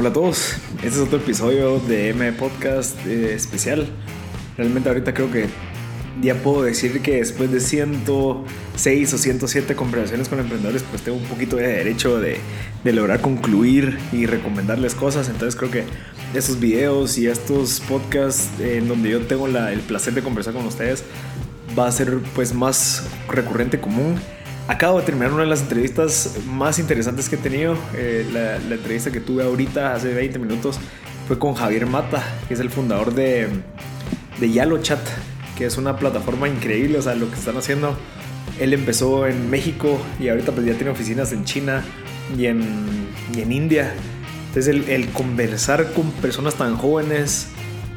Hola a todos, este es otro episodio de M Podcast eh, especial. Realmente ahorita creo que ya puedo decir que después de 106 o 107 conversaciones con emprendedores, pues tengo un poquito de derecho de, lograr concluir y recomendarles cosas. Entonces creo que estos videos y estos podcasts en donde yo tengo la, el placer de conversar con ustedes va a ser pues más recurrente común Acabo de terminar una de las entrevistas más interesantes que he tenido. Eh, la, entrevista que tuve ahorita, hace 20 minutos, fue con Javier Mata, que es el fundador de, de Yalo Chat, que es una plataforma increíble. O sea, lo que están haciendo. Él empezó en México y ahorita pues ya tiene oficinas en China y en, y en India. Entonces el, el conversar con personas tan jóvenes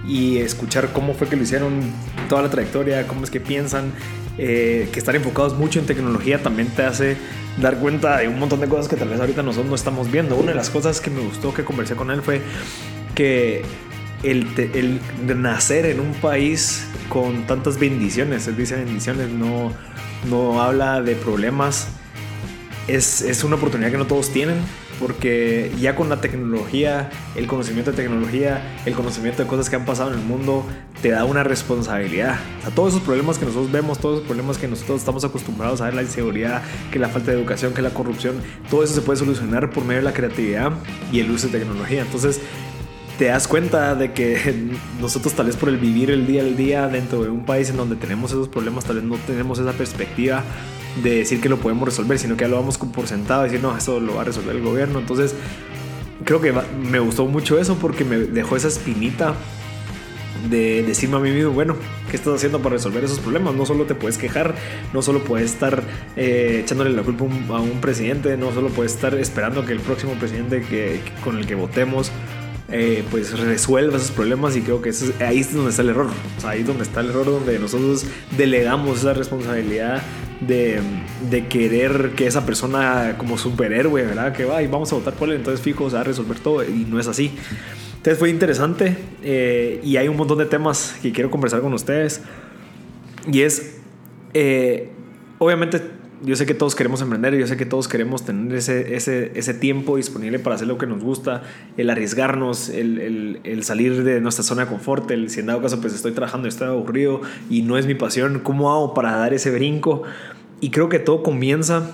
y escuchar cómo fue que lo hicieron, toda la trayectoria, cómo es que piensan, eh, que estar enfocados mucho en tecnología también te hace dar cuenta de un montón de cosas que tal vez ahorita nosotros no estamos viendo. Una de las cosas que me gustó que conversé con él fue que el, el nacer en un país con tantas bendiciones, él dice bendiciones, no, no habla de problemas, es, es una oportunidad que no todos tienen porque ya con la tecnología, el conocimiento de tecnología, el conocimiento de cosas que han pasado en el mundo, te da una responsabilidad. a todos esos problemas que nosotros vemos, todos esos problemas que nosotros estamos acostumbrados a ver, la inseguridad, que la falta de educación, que la corrupción, todo eso se puede solucionar por medio de la creatividad y el uso de tecnología. Entonces, te das cuenta de que nosotros tal vez por el vivir el día al día dentro de un país en donde tenemos esos problemas, tal vez no tenemos esa perspectiva de decir que lo podemos resolver, sino que ya lo vamos por sentado, decir, no, eso lo va a resolver el gobierno. Entonces, creo que me gustó mucho eso porque me dejó esa espinita de decirme a mí mismo, bueno, ¿qué estás haciendo para resolver esos problemas? No solo te puedes quejar, no solo puedes estar eh, echándole la culpa a un presidente, no solo puedes estar esperando que el próximo presidente que, con el que votemos eh, pues resuelva esos problemas y creo que ahí es donde está el error. ahí es donde está el error, donde nosotros delegamos esa responsabilidad de, querer que esa persona como superhéroe, ¿verdad? Que va y vamos a votar por él, entonces fijo, se va a resolver todo y no es así. Entonces fue interesante eh, y hay un montón de temas que quiero conversar con ustedes. Y es, eh, obviamente, yo sé que todos queremos emprender, yo sé que todos queremos tener ese, ese, ese tiempo disponible para hacer lo que nos gusta, el arriesgarnos, el, el, el, salir de nuestra zona de confort, el si en dado caso pues estoy trabajando estoy aburrido y no es mi pasión, ¿cómo hago para dar ese brinco? Y creo que todo comienza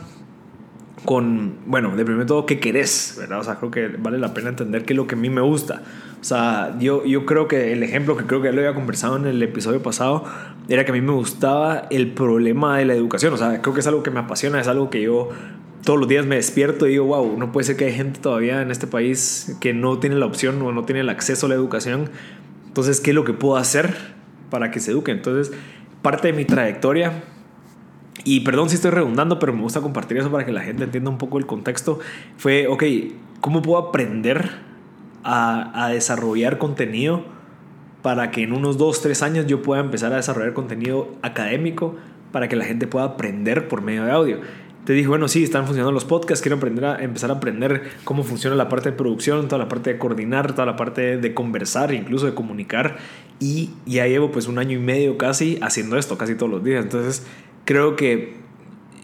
con, bueno, de primero todo, ¿qué querés? ¿verdad? O sea, creo que vale la pena entender qué es lo que a mí me gusta. O sea, yo, yo creo que el ejemplo que creo que ya lo había conversado en el episodio pasado era que a mí me gustaba el problema de la educación. O sea, creo que es algo que me apasiona, es algo que yo todos los días me despierto y digo, wow, no puede ser que hay gente todavía en este país que no tiene la opción o no tiene el acceso a la educación. Entonces, ¿qué es lo que puedo hacer para que se eduquen? Entonces, parte de mi trayectoria y perdón si estoy redundando, pero me gusta compartir eso para que la gente entienda un poco el contexto. Fue, ok, ¿cómo puedo aprender a, a desarrollar contenido para que en unos 2, 3 años yo pueda empezar a desarrollar contenido académico para que la gente pueda aprender por medio de audio? Te dije, bueno, sí, están funcionando los podcasts, quiero aprender a, empezar a aprender cómo funciona la parte de producción, toda la parte de coordinar, toda la parte de conversar, incluso de comunicar. Y ya llevo pues un año y medio casi haciendo esto, casi todos los días. Entonces, creo que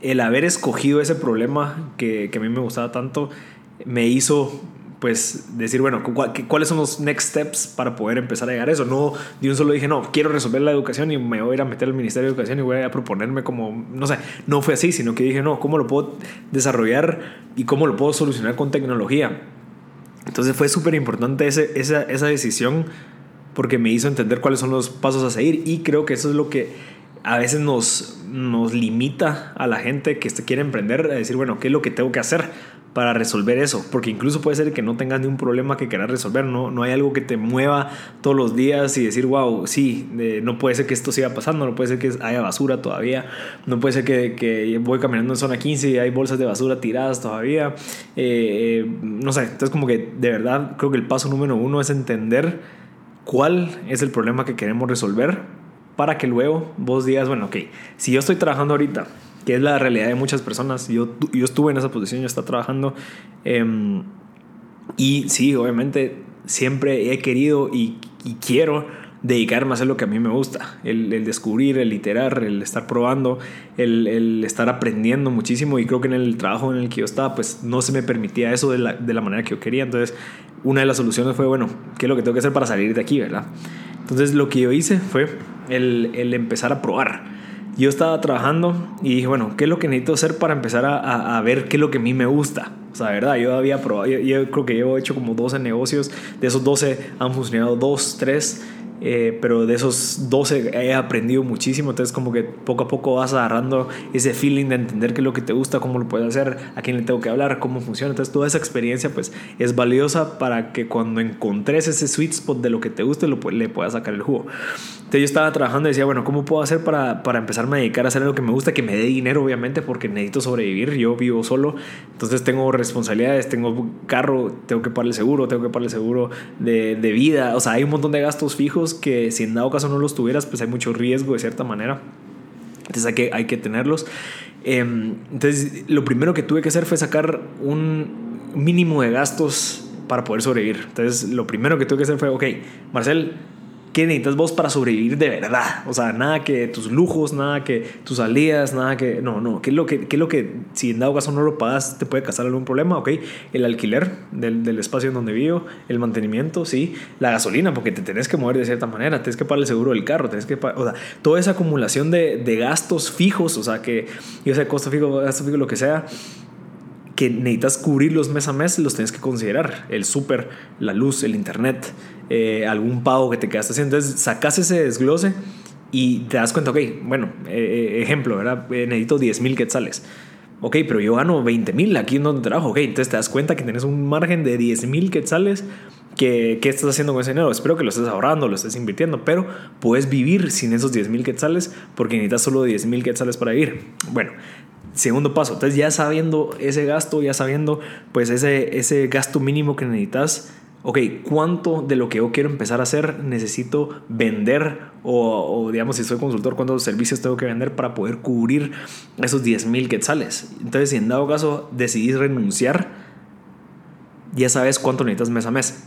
el haber escogido ese problema que, que a mí me gustaba tanto me hizo pues decir, bueno, ¿cuáles son los next steps para poder empezar a llegar a eso? No de un solo dije, no, quiero resolver la educación y me voy a ir a meter al Ministerio de Educación y voy a proponerme como, no sé, no fue así, sino que dije, no, ¿cómo lo puedo desarrollar y cómo lo puedo solucionar con tecnología? Entonces fue súper importante esa, esa decisión porque me hizo entender cuáles son los pasos a seguir y creo que eso es lo que a veces nos, nos limita a la gente que quiere emprender a decir, bueno, ¿qué es lo que tengo que hacer para resolver eso? Porque incluso puede ser que no tengas ni un problema que quieras resolver, no, no hay algo que te mueva todos los días y decir, wow, sí, no puede ser que esto siga pasando, no puede ser que haya basura todavía, no puede ser que, que voy caminando en zona 15 y hay bolsas de basura tiradas todavía, eh, eh, no sé, entonces como que de verdad creo que el paso número uno es entender cuál es el problema que queremos resolver para que luego vos digas, bueno, ok, si yo estoy trabajando ahorita, que es la realidad de muchas personas, yo, yo estuve en esa posición, yo estaba trabajando, em, y sí, obviamente siempre he querido y, quiero dedicarme a hacer lo que a mí me gusta, el, descubrir, el literar, el estar probando, el, estar aprendiendo muchísimo y creo que en el trabajo en el que yo estaba pues no se me permitía eso de la, de la manera que yo quería, entonces una de las soluciones fue, bueno, ¿qué es lo que tengo que hacer para salir de aquí, verdad? Entonces lo que yo hice fue el, el empezar a probar. Yo estaba trabajando y dije, bueno, ¿qué es lo que necesito hacer para empezar a, a, ver qué es lo que a mí me gusta? O sea, verdad, yo había probado, yo, yo creo que llevo hecho como 12 negocios, de esos 12 han funcionado 2, 3 eh, pero de esos 12 he aprendido muchísimo, entonces como que poco a poco vas agarrando ese feeling de entender qué es lo que te gusta, cómo lo puedes hacer, a quién le tengo que hablar, cómo funciona, entonces toda esa experiencia pues es valiosa para que cuando encontres ese sweet spot de lo que te guste lo, le puedas sacar el jugo. Entonces yo estaba trabajando y decía, bueno, ¿cómo puedo hacer para, para empezarme a dedicar a hacer lo que me gusta, que me dé dinero obviamente porque necesito sobrevivir, yo vivo solo, entonces tengo responsabilidades, tengo carro, tengo que pagar el seguro, tengo que pagar el seguro de, de vida, o sea, hay un montón de gastos fijos que si en dado caso no los tuvieras, pues hay mucho riesgo de cierta manera. Entonces hay que, hay que tenerlos. Em, entonces lo primero que tuve que hacer fue sacar un mínimo de gastos para poder sobrevivir. Entonces lo primero que tuve que hacer fue, ok, Marcel, ¿Qué necesitas vos para sobrevivir de verdad? O sea, nada que tus lujos, nada que tus salidas, nada que... No, no. ¿Qué es lo que, qué es lo que si en dado caso no lo pagas, te puede causar algún problema? Ok, el alquiler del, del, espacio en donde vivo, el mantenimiento, sí, la gasolina, porque te tenés que mover de cierta manera, tienes que pagar el seguro del carro, tienes que pagar... O sea, toda esa acumulación de, de gastos fijos, o sea, que yo sé, costo fijo, gasto fijo, lo que sea que necesitas cubrirlos mes a mes, los tienes que considerar. El súper, la luz, el internet, eh, algún pago que te quedaste haciendo. Entonces sacas ese desglose y te das cuenta, ok, bueno, eh, ejemplo, ¿verdad? Eh, necesito 10 mil quetzales. Ok, pero yo gano 20 mil aquí en donde trabajo. Ok, entonces te das cuenta que tienes un margen de 10 mil quetzales. Que, ¿Qué estás haciendo con ese dinero? Espero que lo estés ahorrando, lo estés invirtiendo, pero puedes vivir sin esos 10 mil quetzales porque necesitas solo 10 mil quetzales para vivir. Bueno, segundo paso. Entonces ya sabiendo ese gasto, ya sabiendo pues ese, ese gasto mínimo que necesitas, ok, ¿cuánto de lo que yo quiero empezar a hacer necesito vender? O, digamos, si soy consultor, ¿cuántos servicios tengo que vender para poder cubrir esos 10 mil quetzales? Entonces, si en dado caso decidís renunciar, ya sabes cuánto necesitas mes a mes.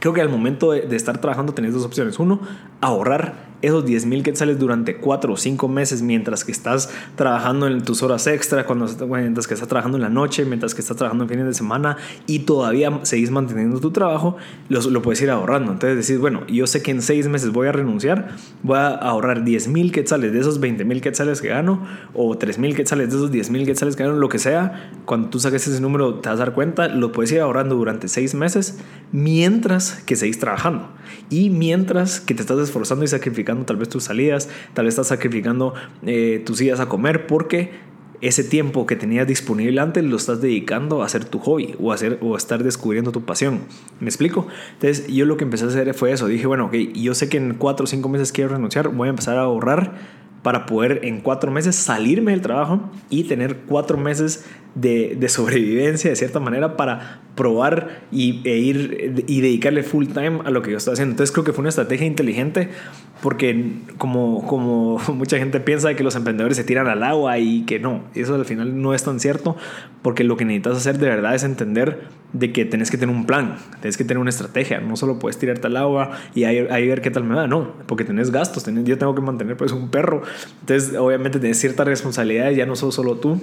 Creo que al momento de, de estar trabajando tenés dos opciones. Uno, ahorrar esos 10 mil quetzales durante 4 o 5 meses mientras que estás trabajando en tus horas extra, cuando, mientras que estás trabajando en la noche, mientras que estás trabajando en fines de semana y todavía seguís manteniendo tu trabajo, lo, lo puedes ir ahorrando. Entonces decís, bueno, yo sé que en 6 meses voy a renunciar, voy a ahorrar 10 mil quetzales de esos 20 mil quetzales que gano o 3 mil quetzales de esos 10 mil quetzales que gano, lo que sea. Cuando tú saques ese número te vas a dar cuenta, lo puedes ir ahorrando durante 6 meses mientras que seguís trabajando y mientras que te estás esforzando y sacrificando tal vez tus salidas, tal vez estás sacrificando eh, tus días a comer porque ese tiempo que tenías disponible antes lo estás dedicando a hacer tu hobby o hacer, o a estar descubriendo tu pasión. ¿Me explico? Entonces yo lo que empecé a hacer fue eso. Dije, bueno, ok, yo sé que en cuatro o cinco meses quiero renunciar, voy a empezar a ahorrar para poder en cuatro meses salirme del trabajo y tener cuatro meses de, de sobrevivencia de cierta manera para probar y, e ir y dedicarle full time a lo que yo estoy haciendo. Entonces creo que fue una estrategia inteligente porque como, como mucha gente piensa que los emprendedores se tiran al agua y que no, eso al final no es tan cierto porque lo que necesitas hacer de verdad es entender de que tenés que tener un plan, tenés que tener una estrategia, no solo puedes tirarte al agua y ahí, ahí ver qué tal me va, no, porque tenés gastos, tenés, yo tengo que mantener pues un perro, entonces obviamente tenés ciertas responsabilidades, ya no solo tú.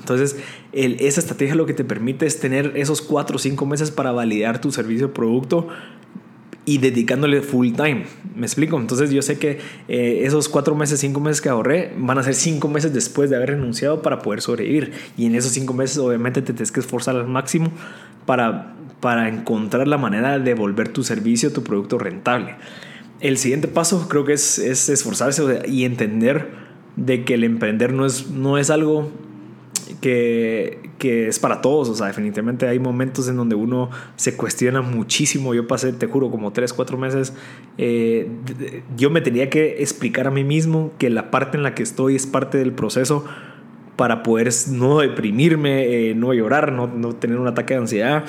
Entonces, esa estrategia lo que te permite es tener esos cuatro o cinco meses para validar tu servicio o producto y dedicándole full time. ¿Me explico? Entonces yo sé que eh, esos cuatro meses, cinco meses que ahorré van a ser cinco meses después de haber renunciado para poder sobrevivir. Y en esos cinco meses obviamente te tienes que esforzar al máximo para, para encontrar la manera de volver tu servicio, tu producto rentable. El siguiente paso creo que es, es esforzarse y entender de que el emprender no es, no es algo que, que, es para todos. O sea, definitivamente hay momentos en donde uno se cuestiona muchísimo. Yo pasé, te juro, como 3, 4 meses. Eh, yo me tenía que explicar a mí mismo que la parte en la que estoy es parte del proceso para poder no deprimirme, eh, no llorar, no, no tener un ataque de ansiedad.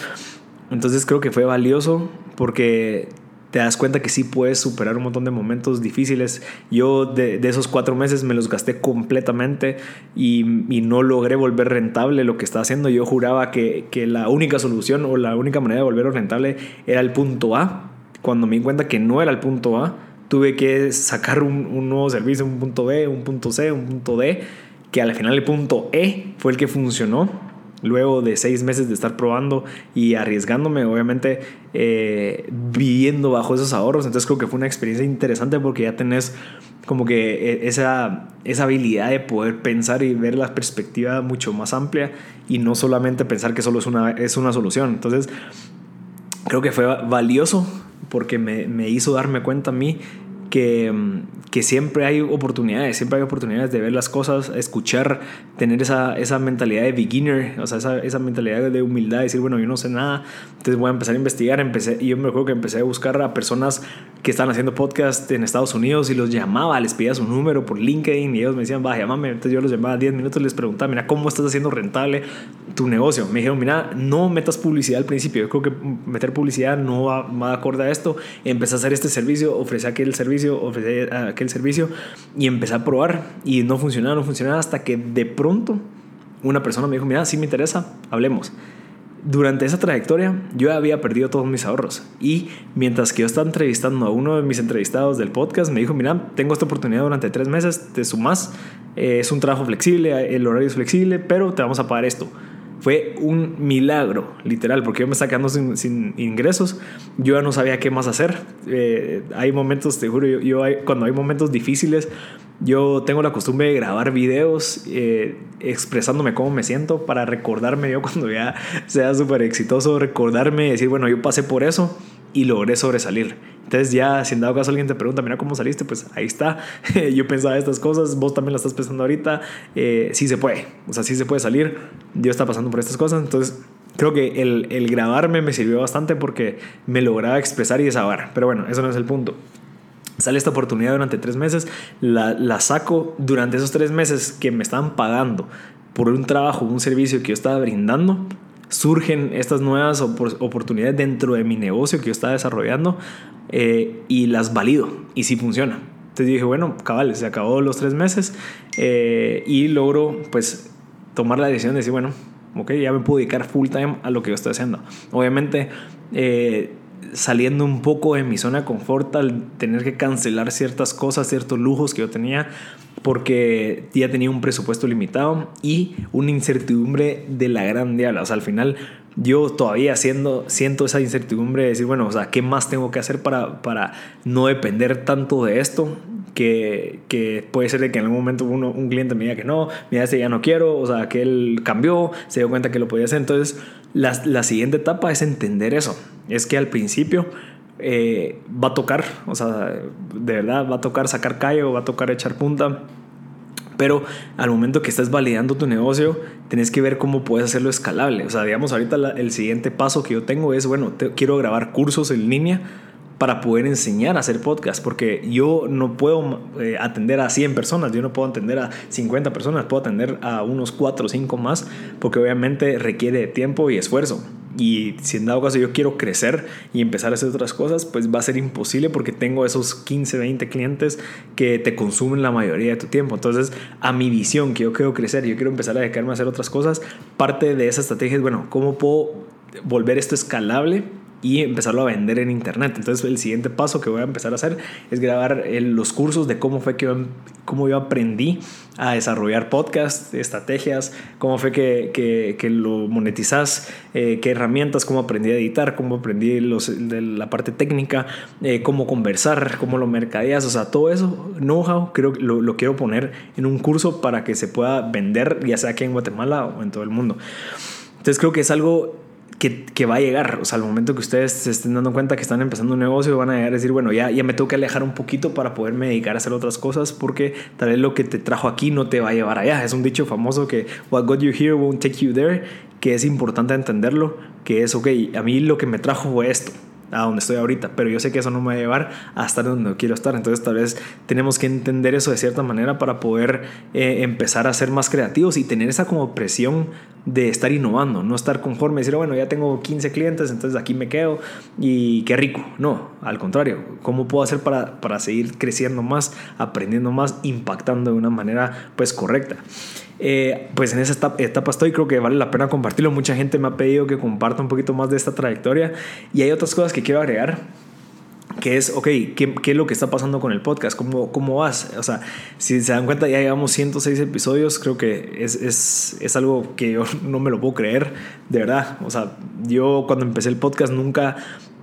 Entonces creo que fue valioso porque te das cuenta que sí puedes superar un montón de momentos difíciles. Yo de, esos cuatro meses me los gasté completamente y, no logré volver rentable lo que estaba haciendo. Yo juraba que, que, la única solución o la única manera de volverlo rentable era el punto A cuando me di cuenta que no era el punto A, tuve que sacar un, un nuevo servicio, un punto B, un punto C, un punto D, que al final el punto E fue el que funcionó luego de seis meses de estar probando y arriesgándome, obviamente eh, viviendo bajo esos ahorros. Entonces creo que fue una experiencia interesante porque ya tenés como que eh, esa, esa habilidad de poder pensar y ver la perspectiva mucho más amplia y no solamente pensar que solo es una, es una solución. Entonces creo que fue valioso porque me, me hizo darme cuenta a mí que, que, siempre hay oportunidades, siempre hay oportunidades de ver las cosas, escuchar, tener esa, esa mentalidad de beginner, o sea, esa, esa mentalidad de humildad, decir, bueno, yo no sé nada, entonces voy a empezar a investigar, empecé, y yo me acuerdo que empecé a buscar a personas que están haciendo podcast en Estados Unidos y los llamaba, les pedía su número por LinkedIn y ellos me decían, va, llámame, entonces yo los llamaba 10 minutos les preguntaba, mira, ¿cómo estás haciendo rentable tu negocio? Me dijeron, mira, no metas publicidad al principio, yo creo que meter publicidad no va, va acorde a esto, empecé a hacer este servicio, ofrecí aquel servicio, ofrecer aquel servicio y empecé a probar y no funcionaba, no funcionaba hasta que de pronto una persona me dijo, mira, si me interesa, hablemos. Durante esa trayectoria yo había perdido todos mis ahorros y mientras que yo estaba entrevistando a uno de mis entrevistados del podcast, me dijo, mira, tengo esta oportunidad durante tres meses, te sumas, eh, es un trabajo flexible, el horario es flexible, pero te vamos a pagar esto fue un milagro, literal, porque yo me estaba quedando sin, ingresos, yo ya no sabía qué más hacer. Eh, hay momentos, te juro, yo, cuando hay momentos difíciles, yo tengo la costumbre de grabar videos eh, expresándome cómo me siento para recordarme yo cuando ya sea súper exitoso, recordarme, decir, bueno, yo pasé por eso y logré sobresalir. Entonces ya, si en dado caso alguien te pregunta, mira cómo saliste, pues ahí está. Yo pensaba estas cosas, vos también las estás pensando ahorita. Eh, sí se puede, o sea, sí se puede salir. Dios está pasando por estas cosas. Entonces creo que el, el grabarme me sirvió bastante porque me lograba expresar y desahogar. Pero bueno, eso no es el punto. Sale esta oportunidad durante tres meses, la, la saco durante esos tres meses que me estaban pagando por un trabajo, un servicio que yo estaba brindando, surgen estas nuevas oportunidades dentro de mi negocio que yo estaba desarrollando eh, y las valido y si funciona. Entonces dije, bueno, cabales, se acabó los tres meses eh, y logro pues tomar la decisión de decir, bueno, ok, ya me puedo dedicar full time a lo que yo estoy haciendo. Obviamente, eh, saliendo un poco de mi zona de confort al tener que cancelar ciertas cosas, ciertos lujos que yo tenía, porque ya tenía un presupuesto limitado y una incertidumbre de la gran diabla. O sea, al final yo todavía siendo, siento esa incertidumbre de decir, bueno, o sea, ¿qué más tengo que hacer para, para no depender tanto de esto? Que, que puede ser de que en algún momento uno, un cliente me diga que no, mira, este ya no quiero, o sea, que él cambió, se dio cuenta que lo podía hacer. Entonces, la, la siguiente etapa es entender eso. Es que al principio eh, va a tocar, o sea, de verdad va a tocar sacar callo, va a tocar echar punta. Pero al momento que estás validando tu negocio, tenés que ver cómo puedes hacerlo escalable. O sea, digamos, ahorita el siguiente paso que yo tengo es, bueno, quiero grabar cursos en línea para poder enseñar a hacer podcast, porque yo no puedo eh, atender a 100 personas, yo no puedo atender a 50 personas, puedo atender a unos 4 o 5 más, porque obviamente requiere tiempo y esfuerzo. Y si en dado caso yo quiero crecer y empezar a hacer otras cosas, pues va a ser imposible porque tengo esos 15, 20 clientes que te consumen la mayoría de tu tiempo. Entonces, a mi visión, que yo quiero crecer, yo quiero empezar a dedicarme a hacer otras cosas, parte de esa estrategia es, bueno, ¿cómo puedo volver esto escalable? Y empezarlo a vender en internet. Entonces el siguiente paso que voy a empezar a hacer es grabar los cursos de cómo fue que yo, cómo yo aprendí a desarrollar podcasts, estrategias, cómo fue que, que, que lo monetizas, eh, qué herramientas, cómo aprendí a editar, cómo aprendí los, de la parte técnica, eh, cómo conversar, cómo lo mercadeas, o sea, todo eso, know-how, creo que lo, lo quiero poner en un curso para que se pueda vender, ya sea aquí en Guatemala o en todo el mundo. Entonces creo que es algo que, va a llegar. O sea, al momento que ustedes se estén dando cuenta que están empezando un negocio, van a llegar a decir, bueno, ya, ya me tengo que alejar un poquito para poderme dedicar a hacer otras cosas porque tal vez lo que te trajo aquí no te va a llevar allá. Es un dicho famoso que what got you here won't take you there, que es importante entenderlo, que es, ok, a mí lo que me trajo fue esto a donde estoy ahorita, pero yo sé que eso no me va a llevar a estar donde quiero estar. Entonces tal vez tenemos que entender eso de cierta manera para poder eh, empezar a ser más creativos y tener esa como presión de estar innovando, no estar conforme, decir, bueno, ya tengo 15 clientes, entonces aquí me quedo y qué rico. No, al contrario, ¿cómo puedo hacer para, para seguir creciendo más, aprendiendo más, impactando de una manera pues correcta? Eh, pues en esa etapa, estoy, creo que vale la pena compartirlo. Mucha gente me ha pedido que comparta un poquito más de esta trayectoria y hay otras cosas que quiero agregar. que es, ok, ¿qué, ¿qué, es lo que está pasando con el podcast? ¿Cómo, ¿Cómo vas? O sea, si se dan cuenta, ya llevamos 106 episodios, creo que es, es, es, algo que yo no me lo puedo creer, de verdad. O sea, yo cuando empecé el podcast nunca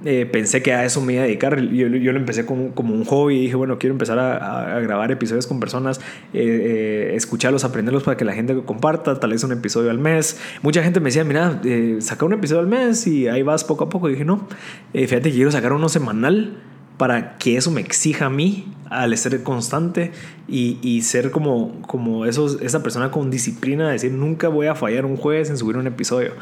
eh, pensé que a eso me iba a dedicar. Yo, yo lo empecé como, como, un hobby dije, bueno, quiero empezar a, a grabar episodios con personas, eh, eh, escucharlos, aprenderlos para que la gente comparta, tal vez un episodio al mes. Mucha gente me decía, mira, saca un episodio al mes y ahí vas poco a poco. Y dije, no, fíjate, quiero sacar uno semanal para que eso me exija a mí al ser constante y, y, ser como, como esos, esa persona con disciplina, de decir nunca voy a fallar un jueves en subir un episodio.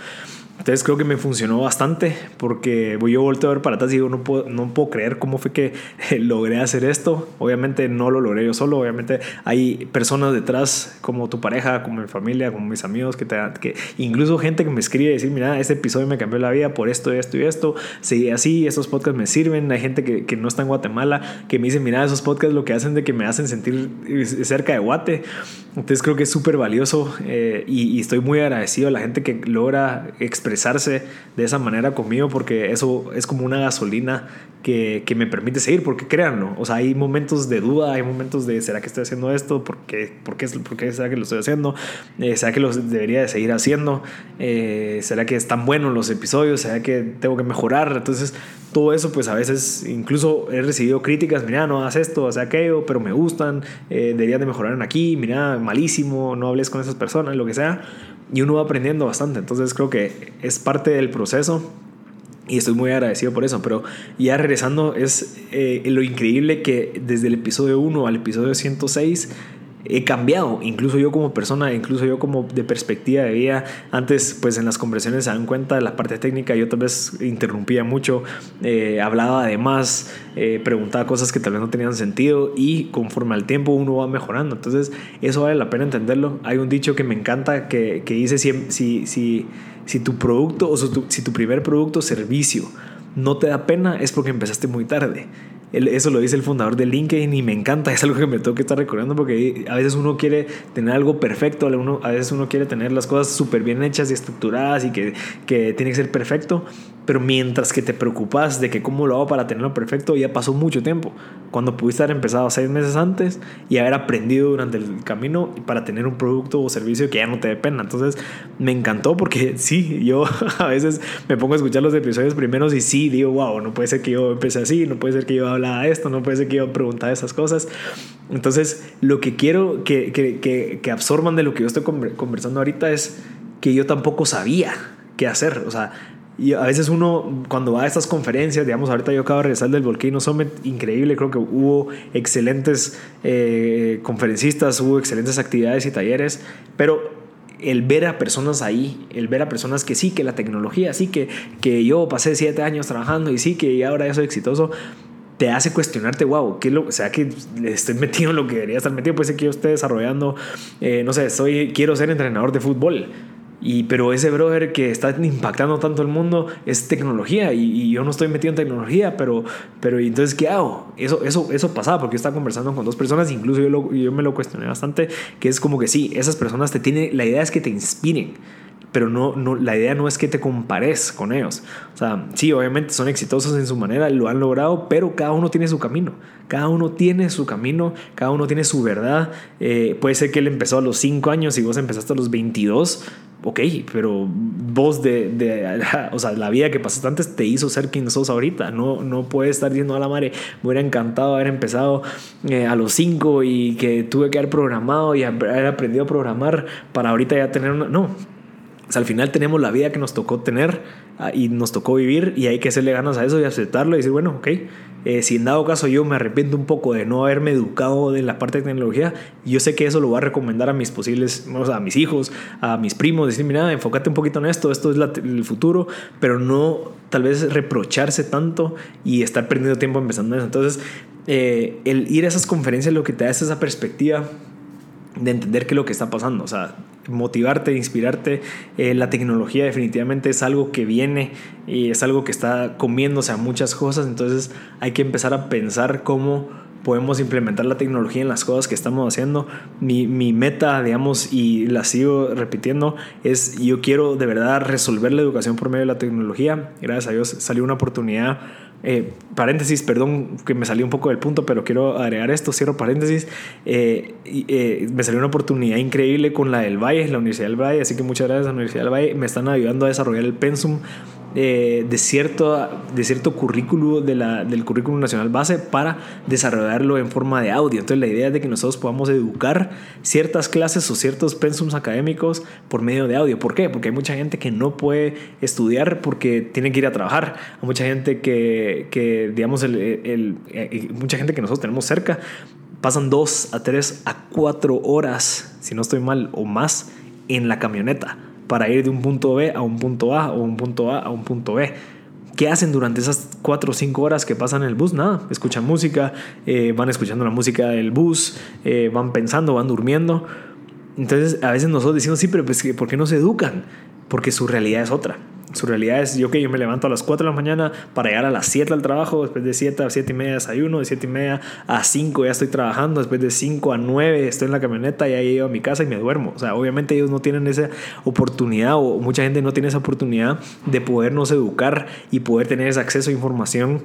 Entonces creo que me funcionó bastante porque yo volteo a ver para atrás y digo, no puedo, no puedo creer cómo fue que logré hacer esto. Obviamente no lo logré yo solo, obviamente hay personas detrás como tu pareja, como mi familia, como mis amigos, que, te, que incluso gente que me escribe y decir, mira, este episodio me cambió la vida por esto, esto y esto. Sí, así, estos podcasts me sirven. Hay gente que, que no está en Guatemala que me dice, mira, esos podcasts lo que hacen de que me hacen sentir cerca de Guate. Entonces creo que es súper valioso eh, y, y estoy muy agradecido a la gente que logra expresarse de esa manera conmigo porque eso es como una gasolina que, que, me permite seguir, porque créanlo, o sea, hay momentos de duda, hay momentos de, ¿será que estoy haciendo esto? ¿Por qué, por qué, por qué será que lo estoy haciendo? Eh, ¿Será que lo debería de seguir haciendo? Eh, ¿Será que están buenos los episodios? ¿Será que tengo que mejorar? Entonces, todo eso, pues a veces incluso he recibido críticas, mira, no hagas esto, haz aquello, pero me gustan, eh, de mejorar en aquí, mira, malísimo, no hables con esas personas, lo que sea y uno va aprendiendo bastante. Entonces creo que es parte del proceso y estoy muy agradecido por eso. Pero ya regresando, es eh, lo increíble que desde el episodio 1 al episodio 106 he cambiado, incluso yo como persona, incluso yo como de perspectiva de vida. Antes, pues en las conversaciones se dan cuenta de la parte técnica, yo tal vez interrumpía mucho, eh, hablaba además, eh, preguntaba cosas que tal vez no tenían sentido y conforme al tiempo uno va mejorando. Entonces, eso vale la pena entenderlo. Hay un dicho que me encanta que, que dice si, si, si, si tu producto o si tu primer producto o servicio no te da pena es porque empezaste muy tarde eso lo dice el fundador de LinkedIn y me encanta, es algo que me tengo que estar recordando porque a veces uno quiere tener algo perfecto, a veces uno quiere tener las cosas súper bien hechas y estructuradas y que, que tiene que ser perfecto, pero mientras que te preocupas de que cómo lo hago para tenerlo perfecto, ya pasó mucho tiempo. Cuando pudiste haber empezado seis meses antes y haber aprendido durante el camino para tener un producto o servicio que ya no te dé pena. Entonces me encantó porque sí, yo a veces me pongo a escuchar los episodios primeros y sí, digo, wow, no puede ser que yo empecé así, no puede ser que yo hablaba esto, no puede ser que yo preguntara esas cosas. Entonces lo que quiero que, que, que, que absorban de lo que yo estoy conversando ahorita es que yo tampoco sabía qué hacer. O sea, y a veces uno, cuando va a estas conferencias, digamos, ahorita yo acabo de regresar del Volcano Summit, increíble, creo que hubo excelentes eh, conferencistas, hubo excelentes actividades y talleres, pero el ver a personas ahí, el ver a personas que sí, que la tecnología, sí, que, que yo pasé siete años trabajando y sí, que ahora ya soy exitoso, te hace cuestionarte, wow, ¿qué lo, o sea, que estoy metido en lo que debería estar metido, puede ser que yo esté desarrollando, eh, no sé, soy, quiero ser entrenador de fútbol y, pero ese brother que está impactando tanto el mundo es tecnología y, yo no estoy metido en tecnología, pero, pero entonces, ¿qué hago? Eso, eso, eso pasaba porque yo estaba conversando con dos personas, incluso yo, yo me lo cuestioné bastante, que es como que sí, esas personas te tienen, la idea es que te inspiren, pero no, no, la idea no es que te compares con ellos. O sea, sí, obviamente son exitosos en su manera, lo han logrado, pero cada uno tiene su camino. Cada uno tiene su camino, cada uno tiene su verdad. Eh, puede ser que él empezó a los 5 años y vos empezaste a los 22 ok, pero vos de, de, o sea, la vida que pasaste antes te hizo ser quien sos ahorita. No, no puedes estar diciendo a la madre, me hubiera encantado haber empezado eh, a los 5 y que tuve que haber programado y haber aprendido a programar para ahorita ya tener una... No, al final tenemos la vida que nos tocó tener ah, y nos tocó vivir y hay que hacerle ganas a eso y aceptarlo y decir, bueno, ok, eh, si en dado caso yo me arrepiento un poco de no haberme educado en la parte de tecnología, yo sé que eso lo voy a recomendar a mis posibles, o sea, a mis hijos, a mis primos, decir, mira, enfócate un poquito en esto, esto es el futuro, pero no tal vez reprocharse tanto y estar perdiendo tiempo empezando eso. Entonces, eh, el ir a esas conferencias lo que te da es esa perspectiva de entender qué es lo que está pasando, o sea, motivarte, inspirarte. Eh, la tecnología definitivamente es algo que viene y es algo que está comiéndose a muchas cosas, entonces hay que empezar a pensar cómo podemos implementar la tecnología en las cosas que estamos haciendo. Mi, mi meta, digamos, y la sigo repitiendo, es yo quiero de verdad resolver la educación por medio de la tecnología. Gracias a Dios salió una oportunidad eh, paréntesis, perdón que me salió un poco del punto, pero quiero agregar esto, cierro paréntesis. Eh, eh, me salió una oportunidad increíble con la del Valle, la Universidad del Valle, así que muchas gracias a la Universidad del Valle. Me están ayudando a desarrollar el pensum de, cierto, de cierto currículo de la, del currículum nacional base para desarrollarlo en forma de audio. Entonces la idea es de que nosotros podamos educar ciertas clases o ciertos pensums académicos por medio de audio. ¿Por qué? Porque hay mucha gente que no puede estudiar porque tiene que ir a trabajar. Hay mucha gente que, que digamos, el, el, eh, mucha gente que nosotros tenemos cerca pasan dos a tres a cuatro horas, si no estoy mal, o más, en la camioneta para ir de un punto B a un punto A o un punto A a un punto B. ¿Qué hacen durante esas cuatro o cinco horas que pasan en el bus? Nada, escuchan música, eh, van escuchando la música del bus, eh, van pensando, van durmiendo. Entonces a veces nosotros decimos, sí, pero pues, ¿por qué no se educan? Porque su realidad es otra. Su realidad es, yo que yo me levanto a las 4 de la mañana para llegar a las 7 al trabajo, después de 7 a 7 y media desayuno, de 7 y media a 5 ya estoy trabajando, después de 5 a 9 estoy en la camioneta, ya llego a mi casa y me duermo. O sea, obviamente ellos no tienen esa oportunidad o mucha gente no tiene esa oportunidad de podernos educar y poder tener ese acceso a información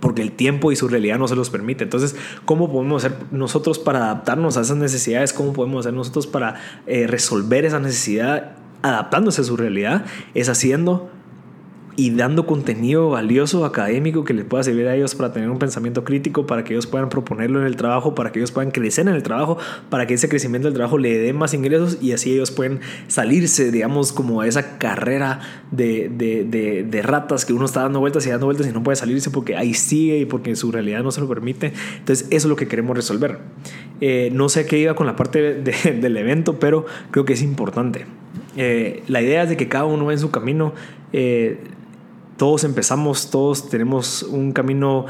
porque el tiempo y su realidad no se los permite. Entonces, ¿cómo podemos hacer nosotros para adaptarnos a esas necesidades? ¿Cómo podemos hacer nosotros para eh, resolver esa necesidad adaptándose a su realidad, es haciendo y dando contenido valioso académico que les pueda servir a ellos para tener un pensamiento crítico, para que ellos puedan proponerlo en el trabajo, para que ellos puedan crecer en el trabajo, para que ese crecimiento del trabajo le dé más ingresos y así ellos pueden salirse, digamos, como a esa carrera de, de, de, ratas que uno está dando vueltas y dando vueltas y no puede salirse porque ahí sigue y porque su realidad no se lo permite. Entonces, eso es lo que queremos resolver. Eh, no sé qué iba con la parte del evento, pero creo que es importante. Eh, la idea es de que cada uno va en su camino. Eh, todos empezamos, todos tenemos un camino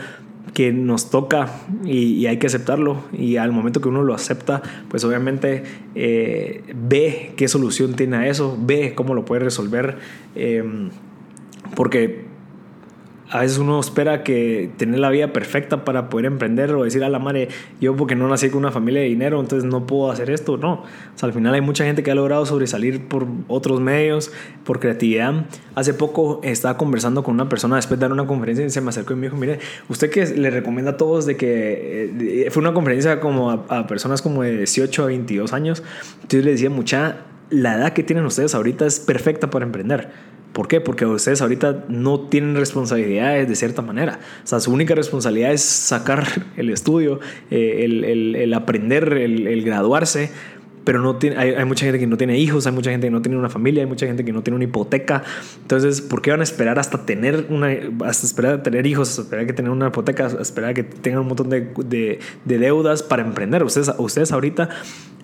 que nos toca y, hay que aceptarlo. Y al momento que uno lo acepta, pues obviamente eh, ve qué solución tiene a eso, ve cómo lo puede resolver. porque a veces uno espera que tener la vida perfecta para poder emprender o decir a la madre, yo porque no nací con una familia de dinero, entonces no puedo hacer esto. No, o sea, al final hay mucha gente que ha logrado sobresalir por otros medios, por creatividad. Hace poco estaba conversando con una persona después de dar una conferencia y se me acercó y me dijo, mire, usted que le recomienda a todos de que eh, fue una conferencia como a, a personas como de 18 a 22 años, entonces le decía, mucha, la edad que tienen ustedes ahorita es perfecta para emprender ¿Por qué? Porque ustedes ahorita no tienen responsabilidades de cierta manera. O sea, su única responsabilidad es sacar el estudio, eh, el, aprender, el, graduarse, pero no tiene, hay, mucha gente que no tiene hijos, hay mucha gente que no tiene una familia, hay mucha gente que no tiene una hipoteca. Entonces, ¿por qué van a esperar hasta tener una, hasta esperar a tener hijos, esperar que tener una hipoteca, esperar que tengan un montón de, de, de deudas para emprender? Ustedes, ustedes ahorita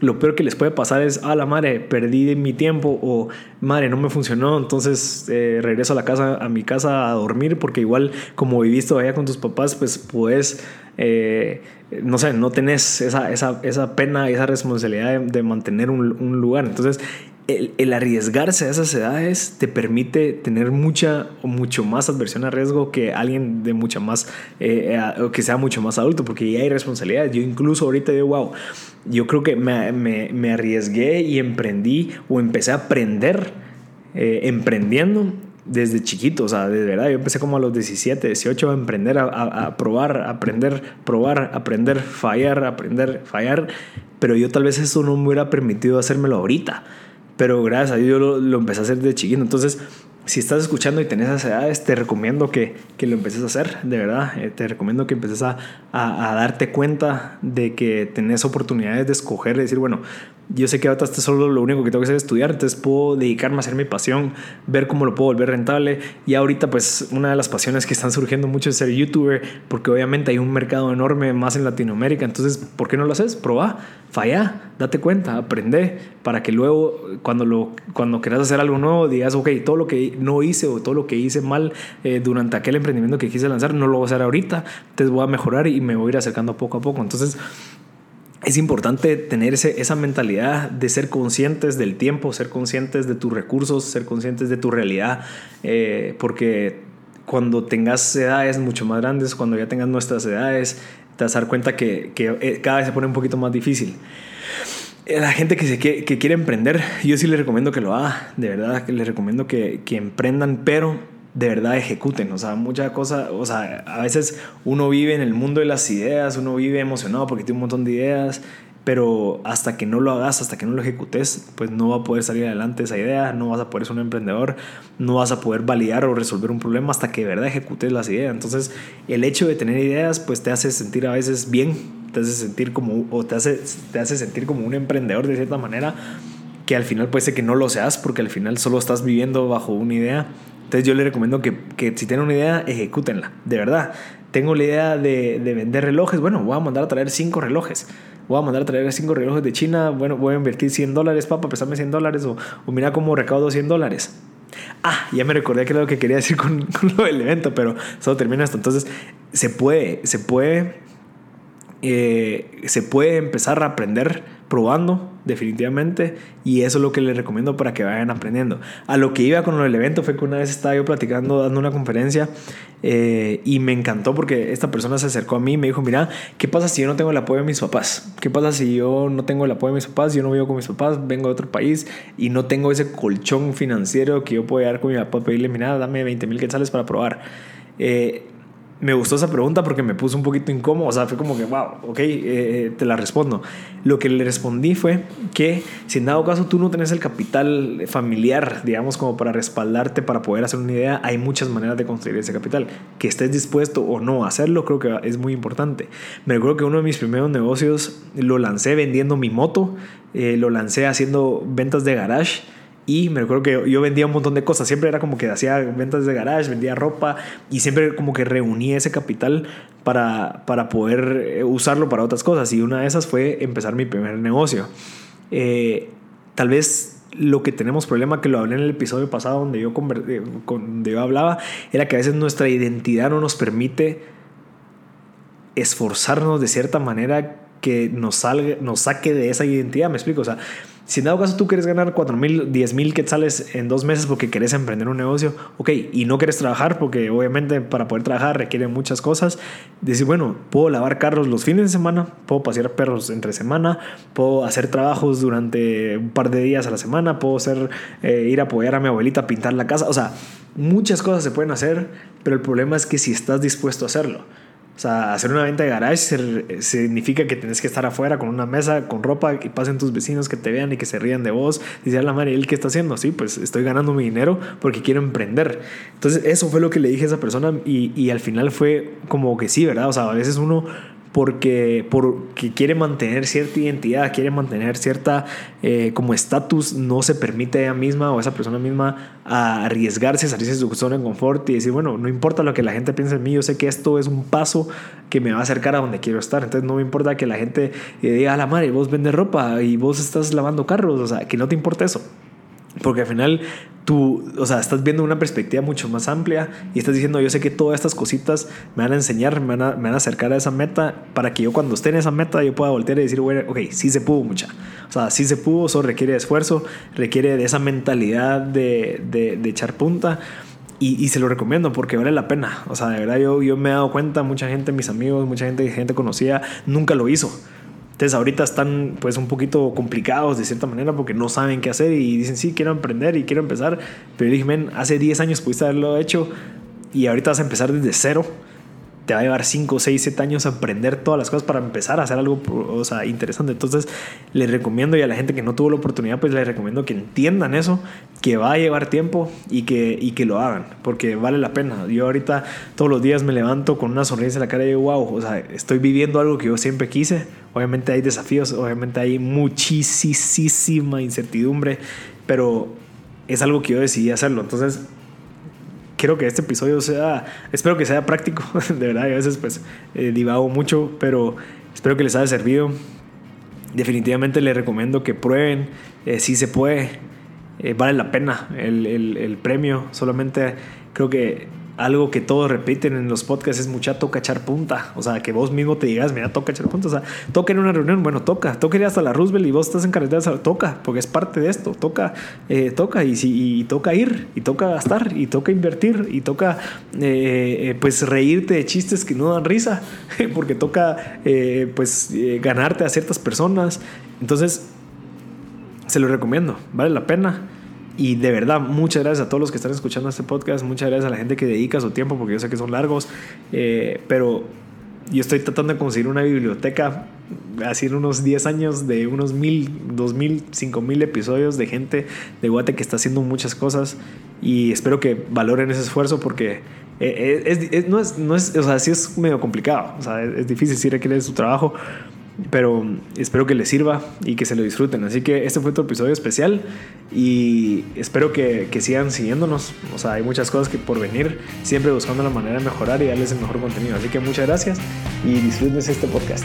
lo peor que les puede pasar es, ah, la madre, perdí mi tiempo o madre, no me funcionó, entonces eh, regreso a la casa, a mi casa a dormir porque igual como viviste todavía con tus papás, pues puedes, eh, no sé, no tenés esa, esa, esa pena, esa responsabilidad de, mantener un, lugar. Entonces el, arriesgarse a esas edades te permite tener mucha o mucho más adversión a riesgo que alguien de mucha más, eh, eh, que sea mucho más adulto, porque ya hay responsabilidades. Yo incluso ahorita digo, wow, yo creo que me, me, arriesgué y emprendí o empecé a aprender emprendiendo desde chiquito, o sea, de verdad, yo empecé como a los 17, 18 a emprender, a, a, probar, a aprender, probar, aprender, fallar, aprender, fallar, pero yo tal vez eso no me hubiera permitido hacérmelo ahorita. Pero gracias a Dios yo lo, lo empecé a hacer de chiquito. Entonces, si estás escuchando y tenés esas edades, te recomiendo que, que lo empieces a hacer, de verdad. Eh, te recomiendo que empieces a, a, a, darte cuenta de que tenés oportunidades de escoger, de decir, bueno, yo sé que ahora este solo lo único que tengo que hacer es estudiar, entonces puedo dedicarme a hacer mi pasión, ver cómo lo puedo volver rentable. Y ahorita pues una de las pasiones que están surgiendo mucho es ser youtuber, porque obviamente hay un mercado enorme más en Latinoamérica, entonces ¿por qué no lo haces? Proba, falla, date cuenta, aprende, para que luego cuando, lo, cuando quieras hacer algo nuevo digas, ok, todo lo que no hice o todo lo que hice mal eh, durante aquel emprendimiento que quise lanzar, no lo voy a hacer ahorita, entonces voy a mejorar y me voy a ir acercando poco a poco. Entonces es importante tener esa mentalidad de ser conscientes del tiempo, ser conscientes de tus recursos, ser conscientes de tu realidad, eh, porque cuando tengas edades mucho más grandes, cuando ya tengas nuestras edades, te vas a dar cuenta que, que eh, cada vez se pone un poquito más difícil. Eh, la gente que, se, que, que quiere emprender, yo sí les recomiendo que lo haga, de verdad, les recomiendo que, que emprendan, pero de verdad ejecuten, o sea, mucha cosa, o sea, a veces uno vive en el mundo de las ideas, uno vive emocionado porque tiene un montón de ideas, pero hasta que no lo hagas, hasta que no lo ejecutes, pues no va a poder salir adelante esa idea, no vas a poder ser un emprendedor, no vas a poder validar o resolver un problema hasta que de verdad ejecutes las ideas. Entonces, el hecho de tener ideas, pues te hace sentir a veces bien, te hace sentir como, o te hace, te hace sentir como un emprendedor de cierta manera, que al final puede ser que no lo seas, porque al final solo estás viviendo bajo una idea entonces yo le recomiendo que, que, si tienen una idea, ejecútenla, de verdad. Tengo la idea de, de, vender relojes, bueno, voy a mandar a traer cinco relojes. Voy a mandar a traer cinco relojes de China, bueno, voy a invertir 100 dólares, papá, pesarme 100 dólares o, o mira cómo recaudo 100 dólares. Ah, ya me recordé que era lo que quería decir con, con lo del evento, pero solo termina esto. Entonces, se puede, se puede, eh, se puede empezar a aprender probando definitivamente y eso es lo que les recomiendo para que vayan aprendiendo. A lo que iba con el evento fue que una vez estaba yo platicando, dando una conferencia eh, y me encantó porque esta persona se acercó a mí y me dijo, mira, ¿qué pasa si yo no tengo el apoyo de mis papás? ¿Qué pasa si yo no tengo el apoyo de mis papás? Yo no vivo con mis papás, vengo de otro país y no tengo ese colchón financiero que yo puedo llegar con mi papá, pedirle, mira, dame 20 mil quetzales para probar. Eh, me gustó esa pregunta porque me puso un poquito incómodo. O sea, fue como que, wow, ok, eh, te la respondo. Lo que le respondí fue que si en dado caso tú no tenés el capital familiar, digamos, como para respaldarte, para poder hacer una idea, hay muchas maneras de construir ese capital. Que estés dispuesto o no a hacerlo, creo que es muy importante. Me recuerdo que uno de mis primeros negocios lo lancé vendiendo mi moto, eh, lo lancé haciendo ventas de garage y me recuerdo que yo vendía un montón de cosas. Siempre era como que hacía ventas de garage, vendía ropa y siempre como que reunía ese capital para, para poder eh, usarlo para otras cosas. Y una de esas fue empezar mi primer negocio. Eh, tal vez lo que tenemos problema, que lo hablé en el episodio pasado donde yo, eh, donde yo hablaba, era que a veces nuestra identidad no nos permite esforzarnos de cierta manera que nos, salga, nos saque de esa identidad. Me explico. O sea, si en dado caso tú quieres ganar 4 mil, 10 mil quetzales en dos meses porque quieres emprender un negocio, ok, y no quieres trabajar porque obviamente para poder trabajar requiere muchas cosas, decir, bueno, puedo lavar carros los fines de semana, puedo pasear perros entre semana, puedo hacer trabajos durante un par de días a la semana, puedo hacer, eh, ir a apoyar a mi abuelita a pintar la casa, o sea, muchas cosas se pueden hacer, pero el problema es que si estás dispuesto a hacerlo. O sea, hacer una venta de garage significa que tienes que estar afuera con una mesa, con ropa, y pasen tus vecinos que te vean y que se rían de vos. Dice la madre, ¿él qué está haciendo? Sí, pues estoy ganando mi dinero porque quiero emprender. Entonces, eso fue lo que le dije a esa persona y, y al final fue como que sí, ¿verdad? O sea, a veces uno porque, porque quiere mantener cierta identidad, quiere mantener cierta eh, como estatus, no se permite ella misma o esa persona misma a arriesgarse, salirse de su zona de confort y decir, bueno, no importa lo que la gente piense en mí, yo sé que esto es un paso que me va a acercar a donde quiero estar, entonces no me importa que la gente diga, a la madre, vos vendes ropa y vos estás lavando carros, o sea, que no te importa eso. Porque al final tú, o sea, estás viendo una perspectiva mucho más amplia y estás diciendo, yo sé que todas estas cositas me van a enseñar, me van a, me van a acercar a esa meta para que yo cuando esté en esa meta yo pueda voltear y decir, bueno, ok, sí se pudo mucha. O sea, sí se pudo, eso requiere esfuerzo, requiere de esa mentalidad de, de, de echar punta. Y, y, se lo recomiendo porque vale la pena. O sea, de verdad yo, yo me he dado cuenta, mucha gente, mis amigos, mucha gente, gente conocida, nunca lo hizo. Entonces ahorita están pues un poquito complicados de cierta manera porque no saben qué hacer y dicen, sí, quiero emprender y quiero empezar. Pero dije, men, hace 10 años pudiste haberlo hecho y ahorita vas a empezar desde cero te va a llevar 5, 6, 7 años aprender todas las cosas para empezar a hacer algo o sea, interesante. Entonces, les recomiendo y a la gente que no tuvo la oportunidad, pues les recomiendo que entiendan eso, que va a llevar tiempo y que, y que lo hagan, porque vale la pena. Yo ahorita todos los días me levanto con una sonrisa en la cara y digo, wow, o sea, estoy viviendo algo que yo siempre quise. Obviamente hay desafíos, obviamente hay muchísima incertidumbre, pero es algo que yo decidí hacerlo. Entonces, quiero que este episodio sea, espero que sea práctico, de verdad, a veces pues eh, divago mucho, pero espero que les haya servido. Definitivamente les recomiendo que prueben, eh, si se puede, eh, vale la pena el, el, el, premio, solamente creo que algo que todos repiten en los podcasts es mucha toca echar punta. O sea, que vos mismo te digas, mira, toca echar punta. O sea, toca en una reunión, bueno, toca. Toca ir hasta la Roosevelt y vos estás en carretera, toca, porque es parte de esto. Toca, eh, toca y, si, toca ir, y toca gastar, y toca invertir, y toca, eh, eh, pues, reírte de chistes que no dan risa, porque toca, pues, ganarte a ciertas personas. Entonces, se lo recomiendo, vale la pena. Y de verdad, muchas gracias a todos los que están escuchando este podcast, muchas gracias a la gente que dedica su tiempo, porque yo sé que son largos, eh, pero yo estoy tratando de conseguir una biblioteca, así en unos 10 años, de unos mil, dos mil, cinco mil episodios de gente de Guate que está haciendo muchas cosas. Y espero que valoren ese esfuerzo porque eh, es, no, es, no es, o sea, sí es medio complicado, o sea, es, es difícil, sí requiere su trabajo, pero espero que les sirva y que se lo disfruten. Así que este fue otro episodio especial y espero que, que, sigan siguiéndonos. O sea, hay muchas cosas que por venir, siempre buscando la manera de mejorar y darles el mejor contenido. Así que muchas gracias y disfruten este podcast.